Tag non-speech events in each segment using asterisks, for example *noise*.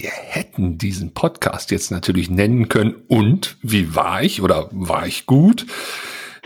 Wir hätten diesen Podcast jetzt natürlich nennen können und wie war ich oder war ich gut?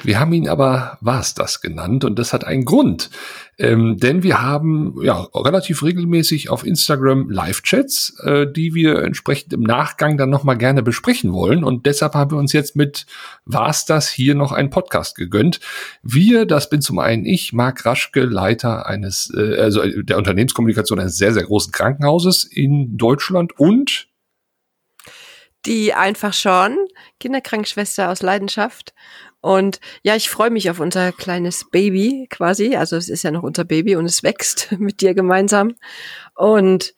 Wir haben ihn aber war's das genannt und das hat einen Grund. Ähm, denn wir haben ja relativ regelmäßig auf Instagram Live-Chats, äh, die wir entsprechend im Nachgang dann nochmal gerne besprechen wollen. Und deshalb haben wir uns jetzt mit war's das hier noch einen Podcast gegönnt. Wir, das bin zum einen ich, Marc Raschke, Leiter eines, äh, also der Unternehmenskommunikation eines sehr, sehr großen Krankenhauses in Deutschland und die einfach schon Kinderkrankenschwester aus Leidenschaft und ja, ich freue mich auf unser kleines Baby quasi. Also es ist ja noch unser Baby und es wächst *laughs* mit dir gemeinsam. Und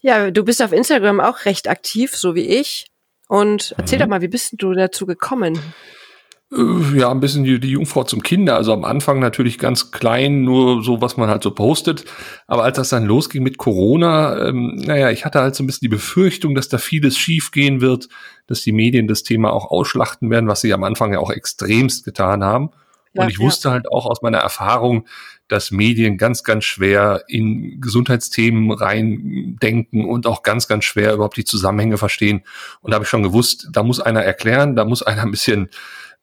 ja, du bist auf Instagram auch recht aktiv, so wie ich. Und erzähl mhm. doch mal, wie bist du dazu gekommen? Äh, ja, ein bisschen die, die Jungfrau zum Kinder. Also am Anfang natürlich ganz klein, nur so, was man halt so postet. Aber als das dann losging mit Corona, ähm, naja, ich hatte halt so ein bisschen die Befürchtung, dass da vieles schiefgehen wird, dass die Medien das Thema auch ausschlachten werden, was sie am Anfang ja auch extremst getan haben. Ja, und ich wusste ja. halt auch aus meiner Erfahrung, dass Medien ganz, ganz schwer in Gesundheitsthemen reindenken und auch ganz, ganz schwer überhaupt die Zusammenhänge verstehen. Und da habe ich schon gewusst, da muss einer erklären, da muss einer ein bisschen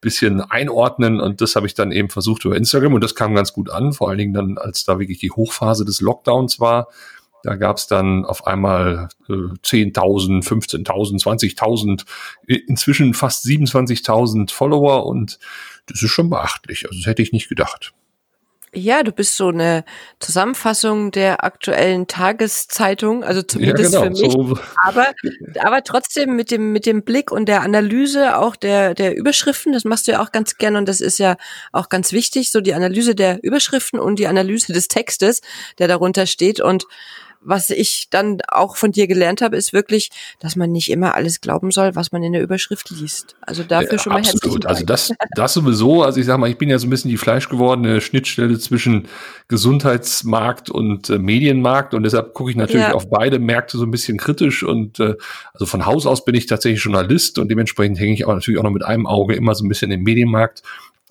bisschen einordnen und das habe ich dann eben versucht über Instagram und das kam ganz gut an, vor allen Dingen dann, als da wirklich die Hochphase des Lockdowns war. Da gab es dann auf einmal äh, 10.000, 15.000, 20.000, inzwischen fast 27.000 Follower und das ist schon beachtlich. Also das hätte ich nicht gedacht. Ja, du bist so eine Zusammenfassung der aktuellen Tageszeitung, also zumindest ja, genau, für mich. So. Aber, aber trotzdem mit dem, mit dem Blick und der Analyse auch der, der Überschriften, das machst du ja auch ganz gern und das ist ja auch ganz wichtig, so die Analyse der Überschriften und die Analyse des Textes, der darunter steht und was ich dann auch von dir gelernt habe, ist wirklich, dass man nicht immer alles glauben soll, was man in der Überschrift liest. Also dafür ja, schon mal absolut. Also das, das sowieso. Also ich sag mal, ich bin ja so ein bisschen die fleischgewordene Schnittstelle zwischen Gesundheitsmarkt und äh, Medienmarkt und deshalb gucke ich natürlich ja. auf beide Märkte so ein bisschen kritisch und äh, also von Haus aus bin ich tatsächlich Journalist und dementsprechend hänge ich aber natürlich auch noch mit einem Auge immer so ein bisschen im Medienmarkt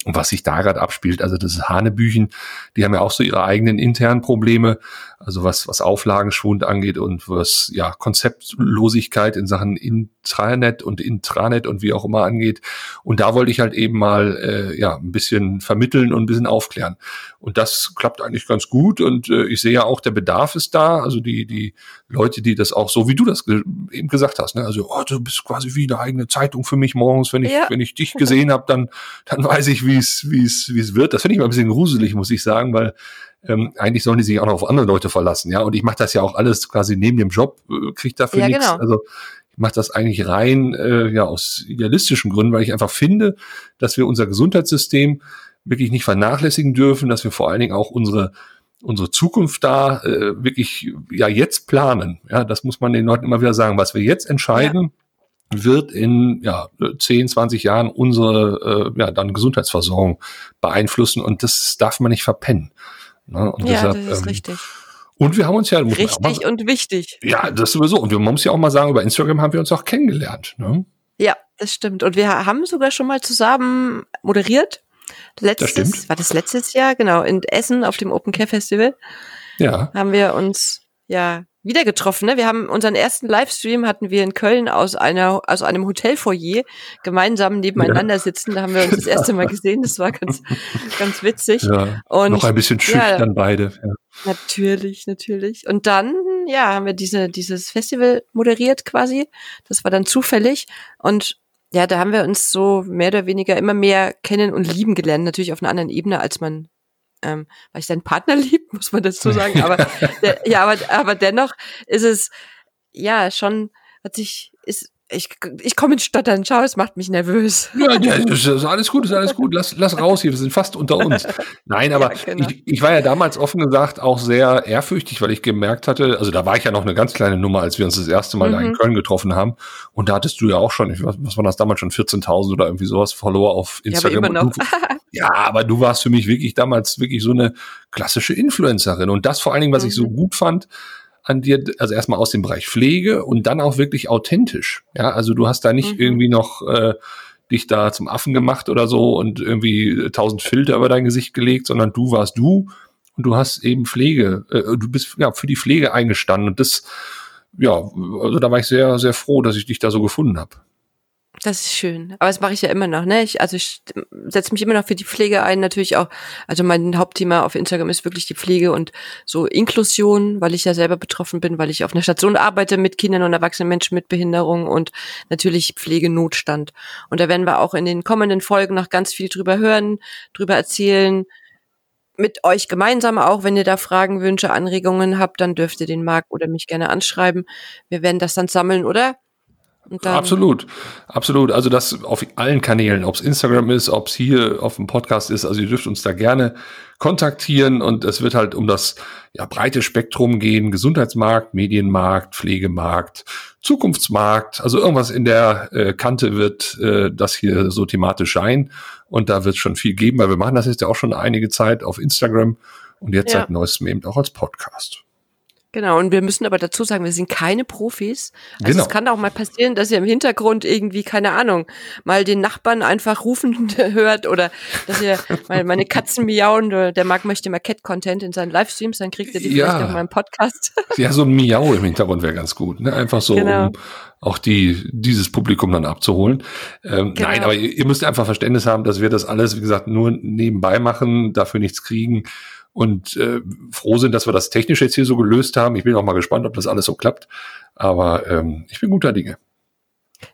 und was sich da gerade abspielt, also das ist Hanebüchen, die haben ja auch so ihre eigenen internen Probleme, also was, was Auflagenschwund angeht und was ja Konzeptlosigkeit in Sachen Intranet und Intranet und wie auch immer angeht. Und da wollte ich halt eben mal äh, ja ein bisschen vermitteln und ein bisschen aufklären. Und das klappt eigentlich ganz gut. Und äh, ich sehe ja auch, der Bedarf ist da. Also die, die Leute, die das auch so, wie du das ge eben gesagt hast, ne? also oh, du bist quasi wie eine eigene Zeitung für mich morgens, wenn ich, ja. wenn ich dich gesehen habe, dann, dann weiß ich, wie es, wie es, wie es wird. Das finde ich mal ein bisschen gruselig, muss ich sagen, weil ähm, eigentlich sollen die sich auch noch auf andere Leute verlassen, ja. Und ich mache das ja auch alles quasi neben dem Job, äh, kriege dafür ja, nichts. Genau. Also ich mache das eigentlich rein äh, ja aus idealistischen Gründen, weil ich einfach finde, dass wir unser Gesundheitssystem wirklich nicht vernachlässigen dürfen, dass wir vor allen Dingen auch unsere unsere Zukunft da äh, wirklich ja jetzt planen. Ja, das muss man den Leuten immer wieder sagen. Was wir jetzt entscheiden, ja. wird in ja 10, 20 Jahren unsere äh, ja dann Gesundheitsversorgung beeinflussen und das darf man nicht verpennen. Ne? Und ja, deshalb, das ist ähm, richtig. Und wir haben uns ja richtig mal, und wichtig. Ja, das sowieso. Und wir, muss ja auch mal sagen, über Instagram haben wir uns auch kennengelernt. Ne? Ja, das stimmt. Und wir haben sogar schon mal zusammen moderiert. Letztes, das war das letztes Jahr, genau, in Essen auf dem Open Care Festival. Ja. Haben wir uns ja wieder getroffen. Ne? Wir haben unseren ersten Livestream hatten wir in Köln aus einer aus einem Hotelfoyer gemeinsam nebeneinander ja. sitzen. Da haben wir uns das erste Mal gesehen. Das war ganz *laughs* ganz witzig. Ja, und noch ein bisschen schüchtern ja, beide. Ja. Natürlich, natürlich. Und dann ja haben wir diese dieses Festival moderiert quasi. Das war dann zufällig und ja, da haben wir uns so mehr oder weniger immer mehr kennen und lieben gelernt. Natürlich auf einer anderen Ebene, als man ähm, weil ich seinen Partner *laughs* lieb, muss man dazu sagen. Aber ja, aber, aber dennoch ist es ja schon, hat sich, ist, ich, ich komme ins Stottern, schau, es macht mich nervös. Ja, ja, ist alles gut, ist alles gut. Lass, lass raus hier, wir sind fast unter uns. Nein, *laughs* aber ja, genau. ich, ich war ja damals offen gesagt auch sehr ehrfürchtig, weil ich gemerkt hatte, also da war ich ja noch eine ganz kleine Nummer, als wir uns das erste Mal mhm. da in mhm. Köln getroffen haben. Und da hattest du ja auch schon, ich, was, was war das damals schon, 14.000 oder irgendwie sowas Follower auf Instagram. Ja, aber immer noch. *laughs* Ja, aber du warst für mich wirklich damals wirklich so eine klassische Influencerin. Und das vor allen Dingen, was mhm. ich so mhm. gut fand, an dir, also erstmal aus dem Bereich Pflege und dann auch wirklich authentisch. Ja, also du hast da nicht mhm. irgendwie noch äh, dich da zum Affen gemacht oder so und irgendwie tausend Filter über dein Gesicht gelegt, sondern du warst du und du hast eben Pflege, äh, du bist ja für die Pflege eingestanden und das ja, also da war ich sehr, sehr froh, dass ich dich da so gefunden habe. Das ist schön. Aber das mache ich ja immer noch, ne? Ich, also ich setze mich immer noch für die Pflege ein, natürlich auch. Also mein Hauptthema auf Instagram ist wirklich die Pflege und so Inklusion, weil ich ja selber betroffen bin, weil ich auf einer Station arbeite mit Kindern und erwachsenen Menschen mit Behinderung und natürlich Pflegenotstand. Und da werden wir auch in den kommenden Folgen noch ganz viel drüber hören, drüber erzählen, mit euch gemeinsam auch. Wenn ihr da Fragen, Wünsche, Anregungen habt, dann dürft ihr den Marc oder mich gerne anschreiben. Wir werden das dann sammeln, oder? Absolut, absolut. Also das auf allen Kanälen, ob es Instagram ist, ob es hier auf dem Podcast ist. Also ihr dürft uns da gerne kontaktieren und es wird halt um das ja, breite Spektrum gehen: Gesundheitsmarkt, Medienmarkt, Pflegemarkt, Zukunftsmarkt. Also irgendwas in der äh, Kante wird äh, das hier so thematisch sein und da wird es schon viel geben, weil wir machen das jetzt ja auch schon einige Zeit auf Instagram und jetzt ja. seit neuestem eben auch als Podcast. Genau, und wir müssen aber dazu sagen, wir sind keine Profis. Also genau. es kann auch mal passieren, dass ihr im Hintergrund irgendwie, keine Ahnung, mal den Nachbarn einfach rufen *laughs* hört oder dass ihr mal meine Katzen miauen, der Marc möchte mal Cat-Content in seinen Livestreams, dann kriegt ihr die ja. vielleicht auf meinem Podcast. *laughs* Ja, so ein Miau im Hintergrund wäre ganz gut. Ne? Einfach so, genau. um auch die, dieses Publikum dann abzuholen. Ähm, genau. Nein, aber ihr, ihr müsst einfach Verständnis haben, dass wir das alles, wie gesagt, nur nebenbei machen, dafür nichts kriegen und äh, froh sind, dass wir das technisch jetzt hier so gelöst haben. Ich bin auch mal gespannt, ob das alles so klappt. Aber ähm, ich bin guter Dinge.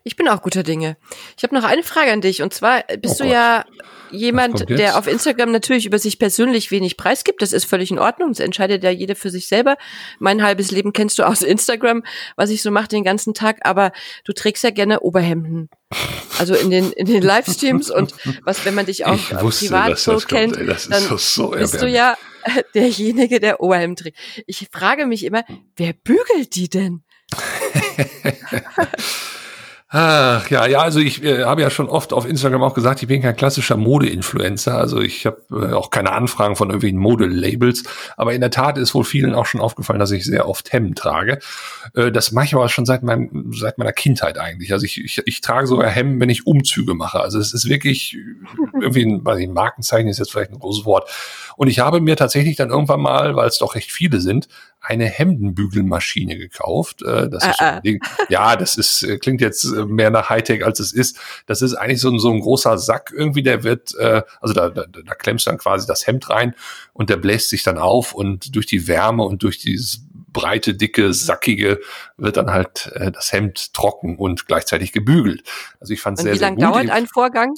Ich bin auch guter Dinge. Ich habe noch eine Frage an dich. Und zwar bist oh du ja jemand, der auf Instagram natürlich über sich persönlich wenig preisgibt. Das ist völlig in Ordnung. Das entscheidet ja jeder für sich selber. Mein halbes Leben kennst du aus Instagram, was ich so mache den ganzen Tag. Aber du trägst ja gerne Oberhemden. Also in den, in den Livestreams *laughs* und was, wenn man dich auch wusste, privat so kennt, ey, dann so bist du ja *laughs* derjenige, der Oberhemden trägt. Ich frage mich immer, wer bügelt die denn? *laughs* Ach, ja, ja, also ich äh, habe ja schon oft auf Instagram auch gesagt, ich bin kein klassischer Mode-Influencer. Also ich habe äh, auch keine Anfragen von irgendwelchen Modelabels. Aber in der Tat ist wohl vielen auch schon aufgefallen, dass ich sehr oft Hemden trage. Äh, das mache ich aber schon seit, meinem, seit meiner Kindheit eigentlich. Also ich, ich, ich trage sogar Hemden, wenn ich Umzüge mache. Also es ist wirklich *laughs* irgendwie ein, weiß ich, ein Markenzeichen ist jetzt vielleicht ein großes Wort. Und ich habe mir tatsächlich dann irgendwann mal, weil es doch recht viele sind, eine Hemdenbügelmaschine gekauft. Äh, das ah, ist ah. Ding, ja, das ist äh, klingt jetzt äh, mehr nach Hightech als es ist. Das ist eigentlich so ein, so ein großer Sack irgendwie, der wird, äh, also da, da, da klemmst du dann quasi das Hemd rein und der bläst sich dann auf und durch die Wärme und durch dieses breite, dicke, sackige wird dann halt äh, das Hemd trocken und gleichzeitig gebügelt. Also ich fand sehr, sehr gut. Wie lange dauert ein Vorgang?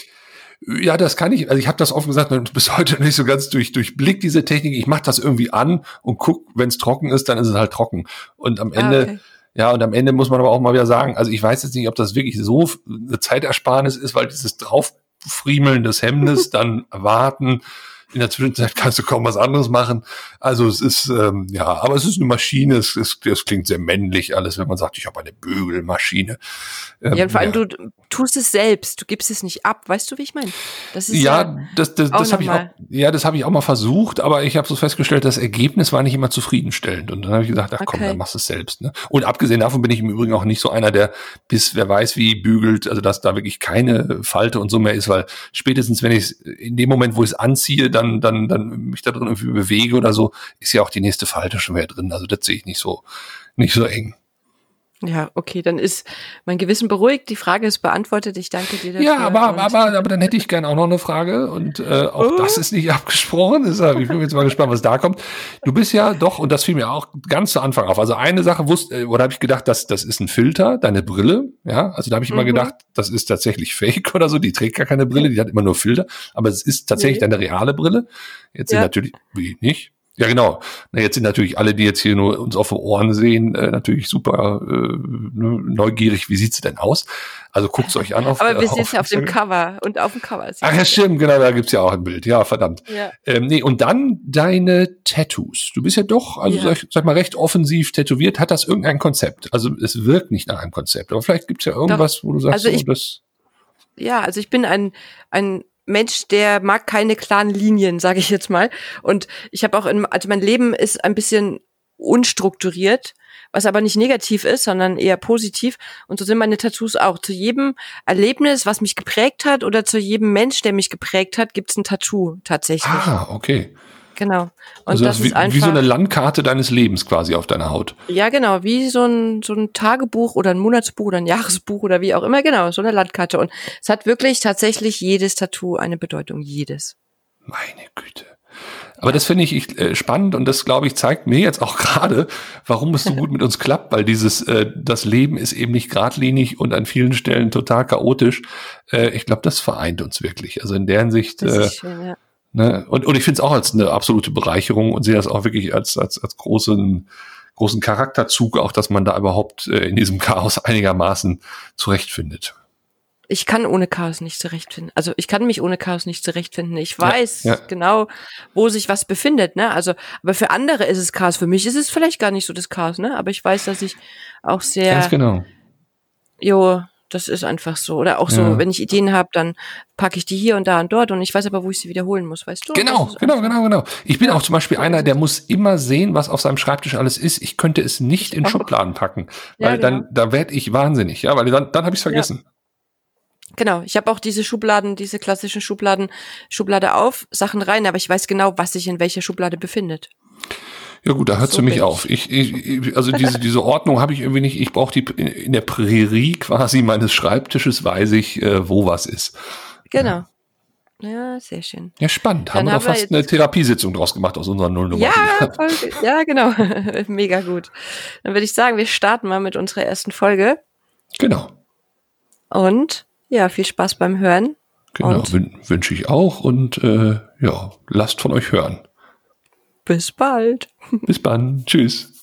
Ja, das kann ich. Also ich habe das offen gesagt bis heute *laughs* nicht so ganz durch durchblickt diese Technik. Ich mache das irgendwie an und guck, wenn es trocken ist, dann ist es halt trocken. Und am ah, Ende, okay. Ja, und am Ende muss man aber auch mal wieder sagen, also ich weiß jetzt nicht, ob das wirklich so eine Zeitersparnis ist, weil dieses Drauffriemeln des Hemdes, dann *laughs* warten, in der Zwischenzeit kannst du kaum was anderes machen. Also es ist, ähm, ja, aber es ist eine Maschine, es, es, es klingt sehr männlich alles, wenn man sagt, ich habe eine Bügelmaschine. Ähm, ja, und vor allem ja. du tust es selbst, du gibst es nicht ab, weißt du, wie ich meine? Das ist ja, ja das, das, das habe ich auch, ja, das habe ich auch mal versucht, aber ich habe so festgestellt, das Ergebnis war nicht immer zufriedenstellend. Und dann habe ich gesagt, ach komm, okay. dann machst du es selbst. Ne? Und abgesehen davon bin ich im Übrigen auch nicht so einer, der bis wer weiß wie bügelt, also dass da wirklich keine Falte und so mehr ist, weil spätestens wenn ich in dem Moment, wo ich es anziehe, dann dann, dann, dann mich da drin irgendwie bewege oder so, ist ja auch die nächste Falte schon wieder drin. Also das sehe ich nicht so, nicht so eng. Ja, okay, dann ist mein Gewissen beruhigt. Die Frage ist beantwortet. Ich danke dir dafür. Ja, aber, aber, aber dann hätte ich gerne auch noch eine Frage und äh, auch oh. das ist nicht *laughs* abgesprochen. Ist, ich bin jetzt mal gespannt, was da kommt. Du bist ja doch, und das fiel mir auch ganz zu Anfang auf. Also eine Sache wusste, äh, oder habe ich gedacht, dass das ist ein Filter, deine Brille. Ja, also da habe ich mhm. immer gedacht, das ist tatsächlich Fake oder so. Die trägt gar keine Brille, die hat immer nur Filter. Aber es ist tatsächlich nee. deine reale Brille. Jetzt ja. sind natürlich, wie nicht? Ja, genau. Na, jetzt sind natürlich alle, die jetzt hier nur uns auf den Ohren sehen, äh, natürlich super äh, ne, neugierig. Wie sieht's denn aus? Also guckt's euch an. Auf, Aber wir es ja auf dem Cover und auf dem Cover. Ach ja, stimmt, genau, da gibt's ja auch ein Bild. Ja, verdammt. Ja. Ähm, nee, und dann deine Tattoos. Du bist ja doch, also ja. Sag, sag mal, recht offensiv tätowiert. Hat das irgendein Konzept? Also es wirkt nicht nach einem Konzept, aber vielleicht gibt's ja irgendwas, doch. wo du sagst, also ich, so, das. Ja, also ich bin ein, ein Mensch, der mag keine klaren Linien, sage ich jetzt mal. Und ich habe auch in, also mein Leben ist ein bisschen unstrukturiert, was aber nicht negativ ist, sondern eher positiv. Und so sind meine Tattoos auch. Zu jedem Erlebnis, was mich geprägt hat, oder zu jedem Mensch, der mich geprägt hat, gibt's ein Tattoo tatsächlich. Ah, okay. Genau. Und also das, das ist wie, einfach, wie so eine Landkarte deines Lebens quasi auf deiner Haut. Ja, genau, wie so ein, so ein Tagebuch oder ein Monatsbuch oder ein Jahresbuch oder wie auch immer, genau, so eine Landkarte. Und es hat wirklich tatsächlich jedes Tattoo eine Bedeutung, jedes. Meine Güte. Aber das finde ich äh, spannend und das, glaube ich, zeigt mir jetzt auch *laughs* gerade, warum es so gut mit uns klappt, weil dieses, äh, das Leben ist eben nicht geradlinig und an vielen Stellen total chaotisch. Äh, ich glaube, das vereint uns wirklich. Also in der Hinsicht. Äh, schön, ja. Ne? Und, und ich finde es auch als eine absolute Bereicherung und sehe das auch wirklich als, als, als großen, großen Charakterzug, auch dass man da überhaupt äh, in diesem Chaos *laughs* einigermaßen zurechtfindet. Ich kann ohne Chaos nicht zurechtfinden. Also ich kann mich ohne Chaos nicht zurechtfinden. Ich weiß ja, ja. genau, wo sich was befindet, ne? Also, aber für andere ist es Chaos. Für mich ist es vielleicht gar nicht so das Chaos, ne? Aber ich weiß, dass ich auch sehr. Ganz genau. Jo, das ist einfach so. Oder auch so, ja. wenn ich Ideen habe, dann packe ich die hier und da und dort und ich weiß aber, wo ich sie wiederholen muss, weißt du? Genau, genau, genau, genau. Ich bin ja. auch zum Beispiel einer, der muss immer sehen, was auf seinem Schreibtisch alles ist. Ich könnte es nicht in Schubladen packen, *laughs* weil ja, genau. dann da werde ich wahnsinnig, ja, weil dann dann habe ich es vergessen. Genau, ich habe auch diese Schubladen, diese klassischen Schubladen, Schublade auf, Sachen rein, aber ich weiß genau, was sich in welcher Schublade befindet. Ja gut, da hört so mich auf. Ich, ich, also diese, diese Ordnung habe ich irgendwie nicht. Ich brauche die in der Prärie quasi meines Schreibtisches, weiß ich, äh, wo was ist. Genau. Ja, sehr schön. Ja, spannend. Dann haben wir doch fast wir eine Therapiesitzung draus gemacht aus unserer Nullnummer. Ja, *laughs* voll, ja, genau. *laughs* Mega gut. Dann würde ich sagen, wir starten mal mit unserer ersten Folge. Genau. Und ja, viel Spaß beim Hören. Genau, wünsche ich auch und äh, ja, lasst von euch hören. Bis bald. Bis dann. Tschüss.